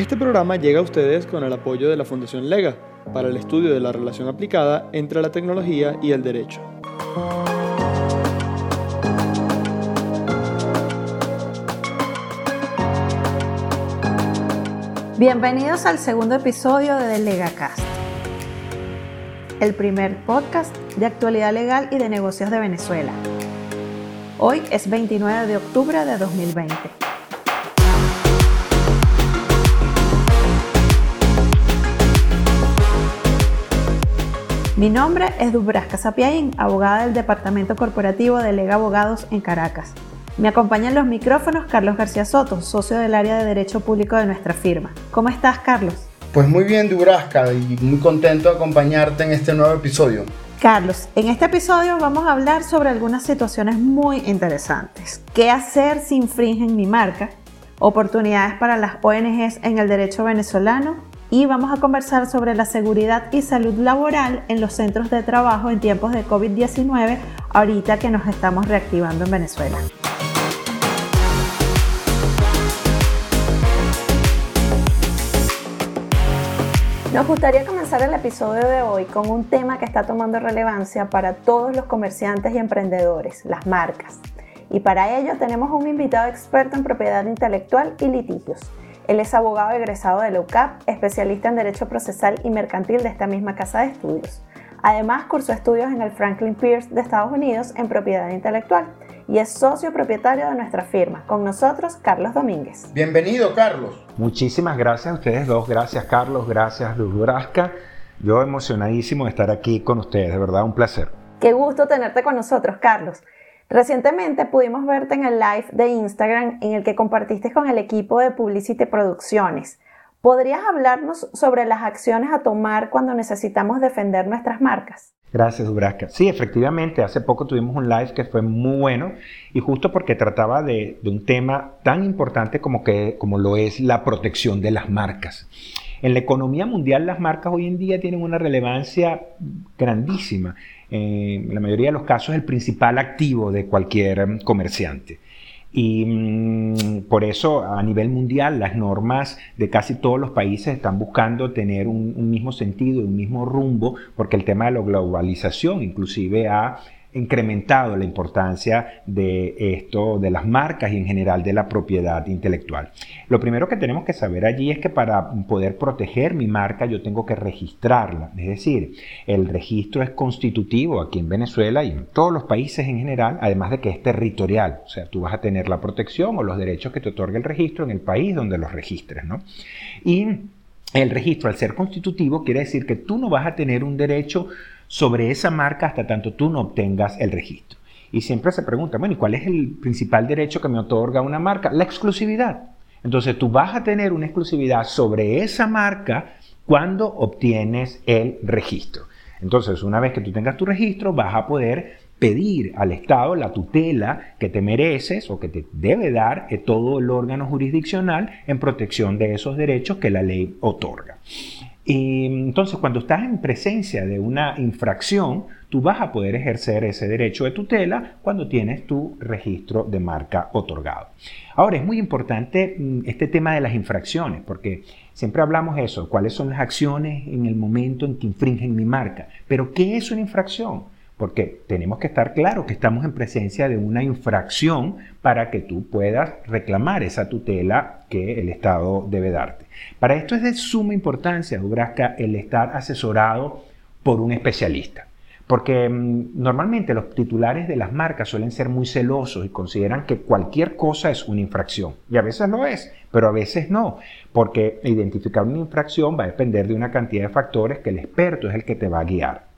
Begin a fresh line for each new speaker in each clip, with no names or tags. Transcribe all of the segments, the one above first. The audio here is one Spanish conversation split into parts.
Este programa llega a ustedes con el apoyo de la Fundación Lega para el estudio de la relación aplicada entre la tecnología y el derecho.
Bienvenidos al segundo episodio de LegaCast, el primer podcast de actualidad legal y de negocios de Venezuela. Hoy es 29 de octubre de 2020. Mi nombre es Dubrasca Sapiaín, abogada del Departamento Corporativo de Lega Abogados en Caracas. Me acompaña en los micrófonos Carlos García Soto, socio del área de Derecho Público de nuestra firma. ¿Cómo estás, Carlos?
Pues muy bien, Dubrasca, y muy contento de acompañarte en este nuevo episodio.
Carlos, en este episodio vamos a hablar sobre algunas situaciones muy interesantes. ¿Qué hacer si infringen mi marca? Oportunidades para las ONGs en el derecho venezolano y vamos a conversar sobre la seguridad y salud laboral en los centros de trabajo en tiempos de COVID-19, ahorita que nos estamos reactivando en Venezuela. Nos gustaría comenzar el episodio de hoy con un tema que está tomando relevancia para todos los comerciantes y emprendedores, las marcas. Y para ello tenemos un invitado experto en propiedad intelectual y litigios. Él es abogado egresado de la UCAP, especialista en Derecho Procesal y Mercantil de esta misma casa de estudios. Además, cursó estudios en el Franklin Pierce de Estados Unidos en propiedad intelectual y es socio propietario de nuestra firma. Con nosotros, Carlos Domínguez.
Bienvenido, Carlos.
Muchísimas gracias a ustedes dos. Gracias, Carlos. Gracias, Dubrasca. Yo emocionadísimo de estar aquí con ustedes. De verdad, un placer.
Qué gusto tenerte con nosotros, Carlos. Recientemente pudimos verte en el live de Instagram en el que compartiste con el equipo de Publicity Producciones. ¿Podrías hablarnos sobre las acciones a tomar cuando necesitamos defender nuestras marcas?
Gracias, Dubrasca. Sí, efectivamente, hace poco tuvimos un live que fue muy bueno y justo porque trataba de, un tema tan importante como, que, como lo es la protección de las marcas. En la economía mundial las marcas hoy en día tienen una relevancia grandísima en la mayoría de los casos, el principal activo de cualquier comerciante. Y mm, por eso a nivel mundial las normas de casi todos los países están buscando tener un, un mismo sentido, un mismo rumbo, porque el tema de la globalización inclusive ha incrementado la importancia de esto, de las marcas y en general de la propiedad intelectual. Lo primero que tenemos que saber allí es que para poder proteger mi marca yo tengo que registrarla. Es decir, el registro es constitutivo aquí en Venezuela y en todos los países en general, además de que es territorial. O sea, tú vas a tener la protección o los derechos que te otorga el registro en el país donde los registres, ¿no? Y el registro, al ser constitutivo, quiere decir que tú no vas a tener un derecho sobre esa marca hasta tanto tú no obtengas el registro. Y siempre se pregunta, bueno, ¿y cuál es el principal derecho que me otorga una marca? La exclusividad. Entonces tú vas a tener una exclusividad sobre esa marca cuando obtienes el registro. Entonces, una vez que tú tengas tu registro, vas a poder pedir al Estado la tutela que te mereces o que te debe dar todo el órgano jurisdiccional en protección de esos derechos que la ley otorga. Entonces, cuando estás en presencia de una infracción, tú vas a poder ejercer ese derecho de tutela cuando tienes tu registro de marca otorgado. Ahora, es muy importante mm, este tema de las infracciones, porque siempre hablamos eso, cuáles son las acciones en el momento en que infringen mi marca, pero ¿qué es una infracción? Porque tenemos que estar claros que estamos en presencia de una infracción para que tú puedas reclamar esa tutela que el Estado debe darte. Para esto es de suma importancia, Dubrasca, el estar asesorado por un especialista. Porque mm, normalmente los titulares de las marcas suelen ser muy celosos y consideran que cualquier cosa es una infracción. Y a veces lo es, pero a veces no. Porque identificar una infracción va a depender de una cantidad de factores que el experto es el que te va a guiar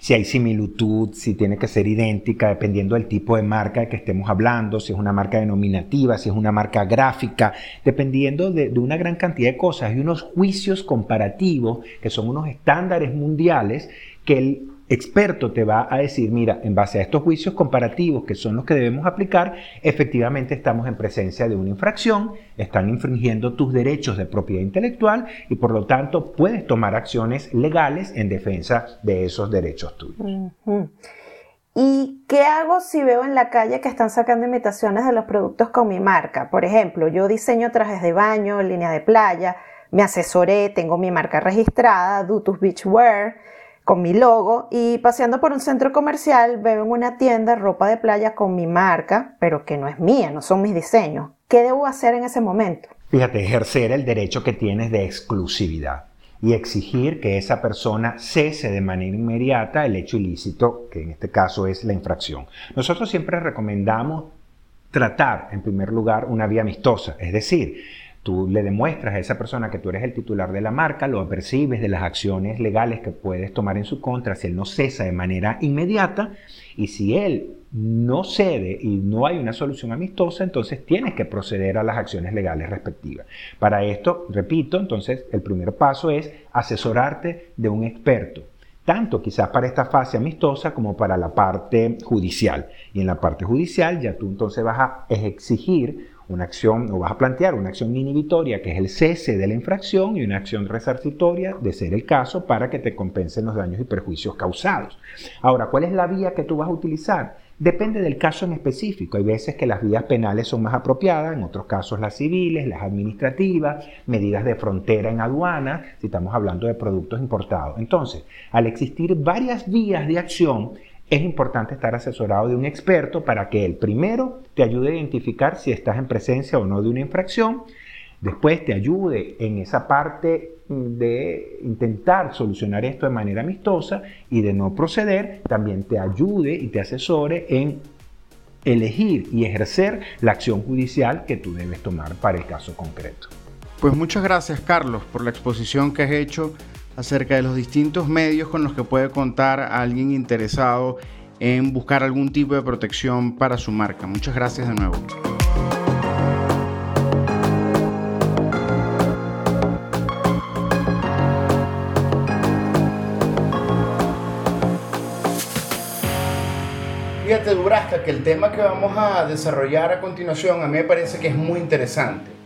si hay similitud, si tiene que ser idéntica, dependiendo del tipo de marca de que estemos hablando, si es una marca denominativa, si es una marca gráfica, dependiendo de, de una gran cantidad de cosas. Hay unos juicios comparativos que son unos estándares mundiales que el experto te va a decir, mira, en base a estos juicios comparativos que son los que debemos aplicar, efectivamente estamos en presencia de una infracción, están infringiendo tus derechos de propiedad intelectual y por lo tanto puedes tomar acciones legales en defensa de esos derechos tuyos.
¿Y qué hago si veo en la calle que están sacando imitaciones de los productos con mi marca? Por ejemplo, yo diseño trajes de baño, línea de playa, me asesoré, tengo mi marca registrada, Dutus Beachwear, con mi logo y paseando por un centro comercial veo en una tienda ropa de playa con mi marca, pero que no es mía, no son mis diseños. ¿Qué debo hacer en ese momento?
Fíjate, ejercer el derecho que tienes de exclusividad y exigir que esa persona cese de manera inmediata el hecho ilícito, que en este caso es la infracción. Nosotros siempre recomendamos tratar, en primer lugar, una vía amistosa, es decir, tú le demuestras a esa persona que tú eres el titular de la marca, lo apercibes de las acciones legales que puedes tomar en su contra si él no cesa de manera inmediata y si él no cede y no hay una solución amistosa, entonces tienes que proceder a las acciones legales respectivas. Para esto, repito, entonces el primer paso es asesorarte de un experto, tanto quizás para esta fase amistosa como para la parte judicial. Y en la parte judicial ya tú entonces vas a exigir una acción o vas a plantear una acción inhibitoria que es el cese de la infracción y una acción resarcitoria de ser el caso para que te compensen los daños y perjuicios causados. Ahora, ¿cuál es la vía que tú vas a utilizar? Depende del caso en específico. Hay veces que las vías penales son más apropiadas, en otros casos las civiles, las administrativas, medidas de frontera en aduana, si estamos hablando de productos importados. Entonces, al existir varias vías de acción, es importante estar asesorado de un experto para que él primero te ayude a identificar si estás en presencia o no de una infracción, después te ayude en esa parte de intentar solucionar esto de manera amistosa y de no proceder, también te ayude y te asesore en elegir y ejercer la acción judicial que tú debes tomar para el caso concreto.
Pues muchas gracias Carlos por la exposición que has hecho acerca de los distintos medios con los que puede contar alguien interesado en buscar algún tipo de protección para su marca. Muchas gracias de nuevo. Fíjate, Dubrasca, que el tema que vamos a desarrollar a continuación a mí me parece que es muy interesante.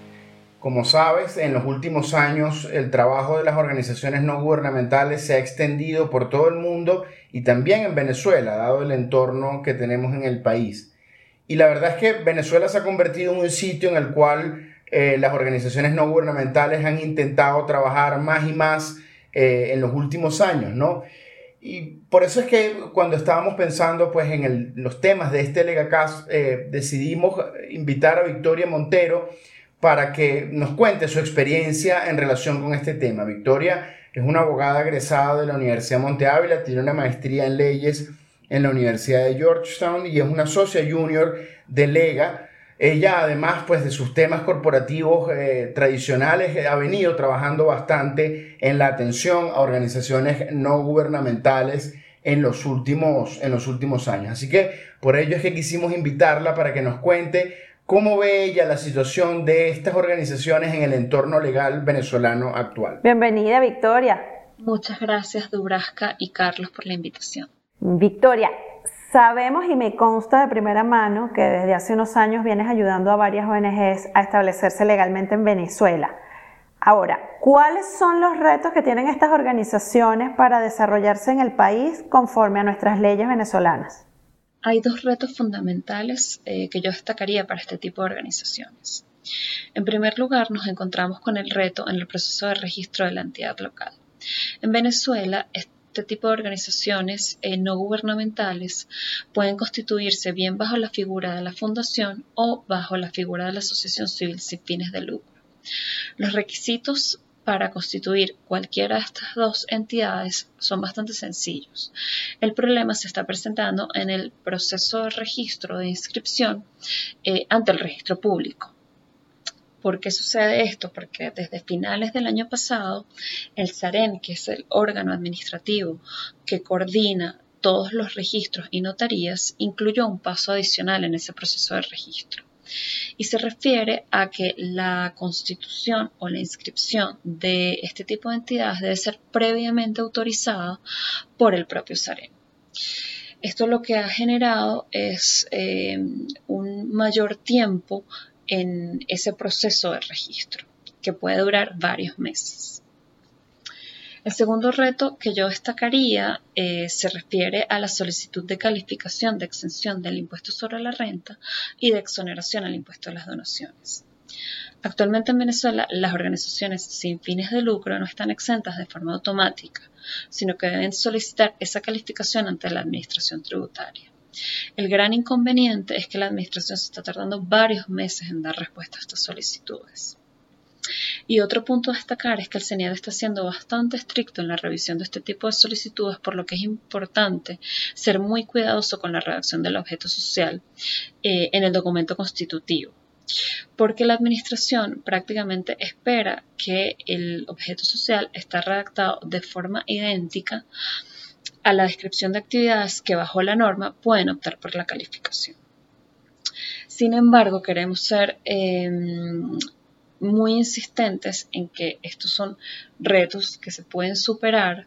Como sabes, en los últimos años el trabajo de las organizaciones no gubernamentales se ha extendido por todo el mundo y también en Venezuela, dado el entorno que tenemos en el país. Y la verdad es que Venezuela se ha convertido en un sitio en el cual eh, las organizaciones no gubernamentales han intentado trabajar más y más eh, en los últimos años, ¿no? Y por eso es que cuando estábamos pensando pues, en los temas de este Legacast, eh, decidimos invitar a Victoria Montero, para que nos cuente su experiencia en relación con este tema. Victoria es una abogada egresada de la Universidad Monte Ávila, tiene una maestría en leyes en la Universidad de Georgetown y es una socia junior de Lega. Ella, además pues, de sus temas corporativos eh, tradicionales, ha venido trabajando bastante en la atención a organizaciones no gubernamentales en los últimos, en los últimos años. Así que por ello es que quisimos invitarla para que nos cuente ¿Cómo ve ella la situación de estas organizaciones en el entorno legal venezolano actual?
Bienvenida, Victoria.
Muchas gracias, Dubrasca y Carlos, por la invitación.
Victoria, sabemos y me consta de primera mano que desde hace unos años vienes ayudando a varias ONGs a establecerse legalmente en Venezuela. Ahora, ¿cuáles son los retos que tienen estas organizaciones para desarrollarse en el país conforme a nuestras leyes venezolanas?
Hay dos retos fundamentales eh, que yo destacaría para este tipo de organizaciones. En primer lugar, nos encontramos con el reto en el proceso de registro de la entidad local. En Venezuela, este tipo de organizaciones eh, no gubernamentales pueden constituirse bien bajo la figura de la fundación o bajo la figura de la asociación civil sin fines de lucro. Los requisitos para constituir cualquiera de estas dos entidades son bastante sencillos. El problema se está presentando en el proceso de registro de inscripción eh, ante el registro público. ¿Por qué sucede esto? Porque desde finales del año pasado, el SAREN, que es el órgano administrativo que coordina todos los registros y notarías, incluyó un paso adicional en ese proceso de registro y se refiere a que la constitución o la inscripción de este tipo de entidades debe ser previamente autorizada por el propio SAREN. Esto lo que ha generado es eh, un mayor tiempo en ese proceso de registro, que puede durar varios meses. El segundo reto que yo destacaría eh, se refiere a la solicitud de calificación de exención del impuesto sobre la renta y de exoneración al impuesto de las donaciones. Actualmente en Venezuela las organizaciones sin fines de lucro no están exentas de forma automática, sino que deben solicitar esa calificación ante la Administración Tributaria. El gran inconveniente es que la Administración se está tardando varios meses en dar respuesta a estas solicitudes. Y otro punto a destacar es que el CENIAD está siendo bastante estricto en la revisión de este tipo de solicitudes, por lo que es importante ser muy cuidadoso con la redacción del objeto social eh, en el documento constitutivo porque la administración prácticamente espera que el objeto social está redactado de forma idéntica a la descripción de actividades que bajo la norma pueden optar por la calificación. Sin embargo, queremos ser em, muy insistentes en que estos son retos que se pueden superar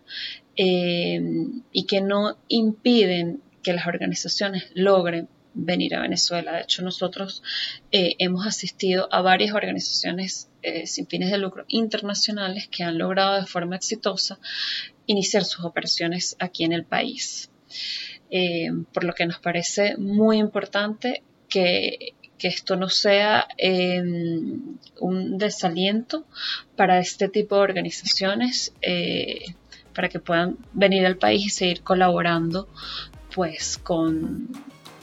em, y que no impiden que las organizaciones logren venir a Venezuela. De hecho, nosotros eh, hemos asistido a varias organizaciones eh, sin fines de lucro internacionales que han logrado de forma exitosa iniciar sus operaciones aquí en el país. Eh, por lo que nos parece muy importante que, esto no sea un desaliento para este tipo de organizaciones para que puedan venir al país y seguir colaborando pues con,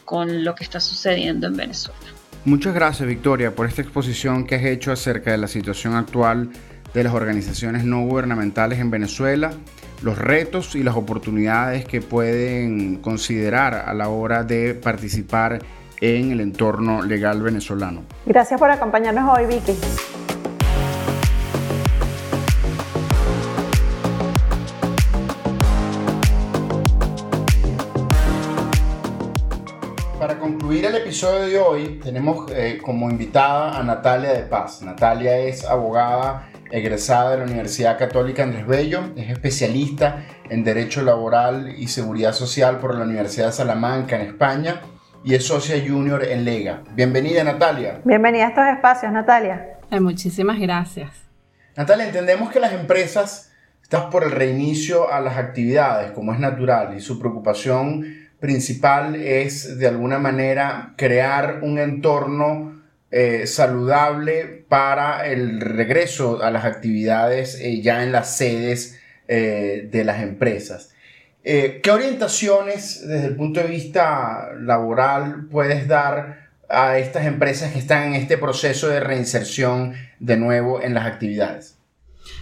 con lo que está sucediendo en Venezuela.
Muchas gracias Victoria por esta exposición que has hecho acerca de la situación actual de las organizaciones no gubernamentales en Venezuela, los retos y las oportunidades que pueden considerar a la hora de participar en el entorno legal venezolano.
Gracias por acompañarnos hoy, Vicky.
concluir el episodio de hoy, tenemos eh, como invitada a Natalia de Paz. Natalia es abogada egresada de la Universidad Católica Andrés Bello, es especialista en Derecho Laboral y Seguridad Social por la Universidad de Salamanca en España y es socia junior en Lega. Bienvenida Natalia.
Bienvenida a estos espacios, Natalia.
Eh, muchísimas gracias.
Natalia, entendemos que las empresas están por el reinicio a las actividades, como es natural, y su preocupación principal es de alguna manera crear un entorno eh, saludable para el regreso a las actividades eh, ya en las sedes eh, de las empresas. ¿Qué orientaciones desde el punto de vista laboral puedes dar a estas empresas que están en este proceso de reinserción de nuevo en las actividades?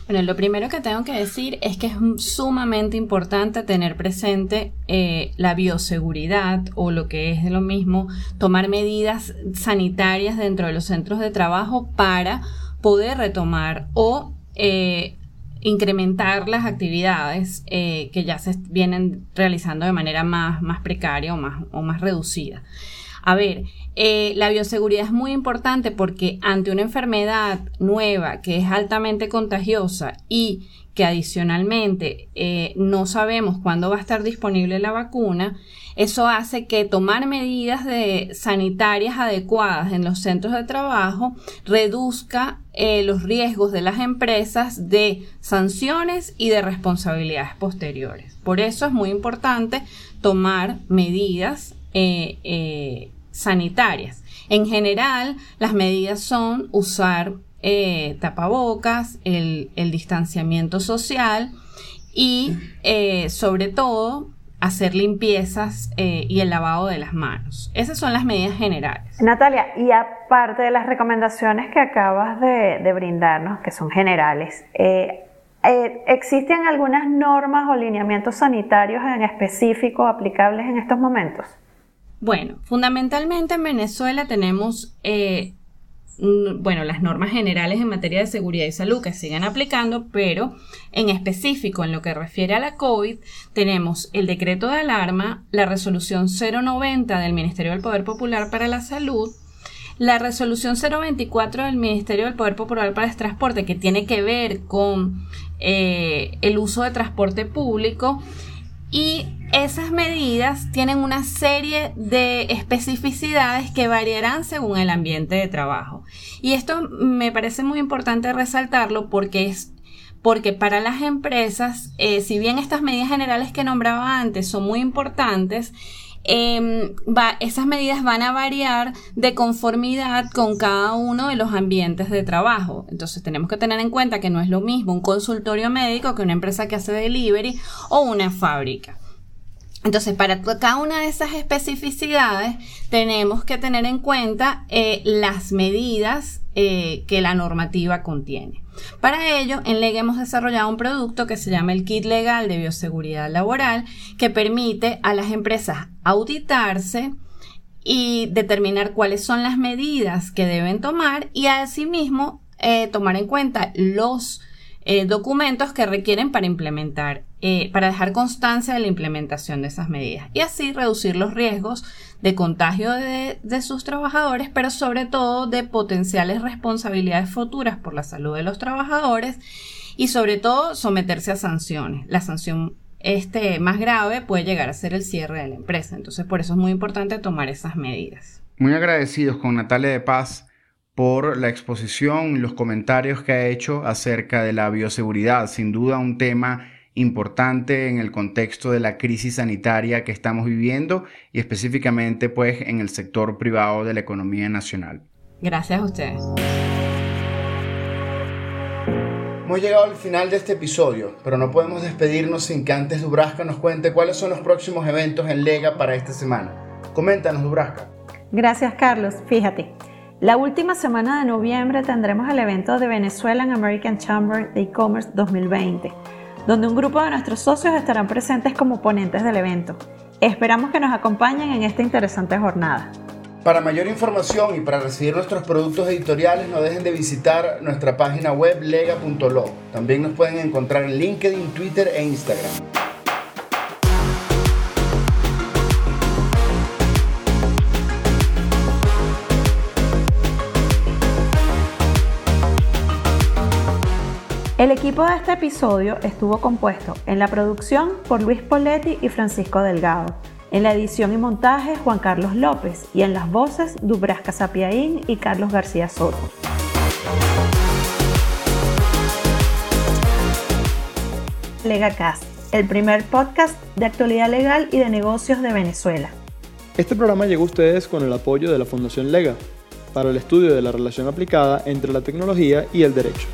Bueno, lo primero que tengo que decir es que es sumamente importante tener presente eh, la bioseguridad o lo que es lo mismo, tomar medidas sanitarias dentro de los centros de trabajo para poder retomar o eh, incrementar las actividades eh, que ya se vienen realizando de manera más, más precaria o más, o más reducida. A ver, eh, la bioseguridad es muy importante porque ante una enfermedad nueva que es altamente contagiosa y que adicionalmente eh, no sabemos cuándo va a estar disponible la vacuna, eso hace que tomar medidas sanitarias adecuadas en los centros de trabajo reduzca eh, los riesgos de las empresas de sanciones y de responsabilidades posteriores. Por eso es muy importante tomar medidas sanitarias. En general, las medidas son usar eh, tapabocas, el, distanciamiento social y eh, sobre todo hacer limpiezas eh, y el lavado de las manos. Esas son las medidas generales.
Natalia, y aparte de las recomendaciones que acabas de, de brindarnos, que son generales, ¿existen algunas normas o lineamientos sanitarios en específico aplicables en estos momentos?
Bueno, fundamentalmente en Venezuela tenemos, eh, bueno, las normas generales en materia de seguridad y salud que siguen aplicando, pero en específico en lo que refiere a la COVID, tenemos el decreto de alarma, la resolución 090 del Ministerio del Poder Popular para la Salud, la resolución 024 del Ministerio del Poder Popular para el Transporte, que tiene que ver con eh, el uso de transporte público, y esas medidas tienen una serie de especificidades que variarán según el ambiente de trabajo. Y esto me parece muy importante resaltarlo porque es porque para las empresas, eh, si bien estas medidas generales que nombraba antes son muy importantes, Em, esas medidas van a variar de conformidad con cada uno de los ambientes de trabajo. Entonces tenemos que tener en cuenta que no es lo mismo un consultorio médico que una empresa que hace delivery o una fábrica. Entonces, para cada una de esas especificidades, tenemos que tener en cuenta eh, las medidas eh, que la normativa contiene. Para ello, en Lega hemos desarrollado un producto que se llama el Kit Legal de Bioseguridad Laboral, que permite a las empresas auditarse y determinar cuáles son las medidas que deben tomar y asimismo eh, tomar en cuenta los eh, documentos que requieren para implementar, eh, para dejar constancia de la implementación de esas medidas y así reducir los riesgos de contagio de, sus trabajadores, pero sobre todo de potenciales responsabilidades futuras por la salud de los trabajadores y sobre todo someterse a sanciones. La sanción este, más grave puede llegar a ser el cierre de la empresa. Entonces, por eso es muy importante tomar esas medidas.
Muy agradecidos con Natalia de Paz por la exposición y los comentarios que ha hecho acerca de la bioseguridad. Sin duda un tema importante en el contexto de la crisis sanitaria que estamos viviendo y específicamente pues en el sector privado de la economía nacional.
Gracias a ustedes.
Hemos llegado al final de este episodio, pero no podemos despedirnos sin que antes Dubrasca nos cuente cuáles son los próximos eventos en Lega para esta semana. Coméntanos, Dubrasca.
Gracias, Carlos. Fíjate, la última semana de noviembre tendremos el evento de Venezuelan American Chamber de E-Commerce 2020, donde un grupo de nuestros socios estarán presentes como ponentes del evento. Esperamos que nos acompañen en esta interesante jornada.
Para mayor información y para recibir nuestros productos editoriales no dejen de visitar nuestra página web lega.lo. También nos pueden encontrar en LinkedIn, Twitter e Instagram.
El equipo de este episodio estuvo compuesto en la producción por Luis Poletti y Francisco Delgado, en la edición y montaje Juan Carlos López y en las voces Dubrasca Sapiaín y Carlos García Soto. LegaCast, el primer podcast de actualidad legal y de negocios de Venezuela.
Este programa llegó a ustedes con el apoyo de la Fundación Lega para el estudio de la relación aplicada entre la tecnología y el derecho.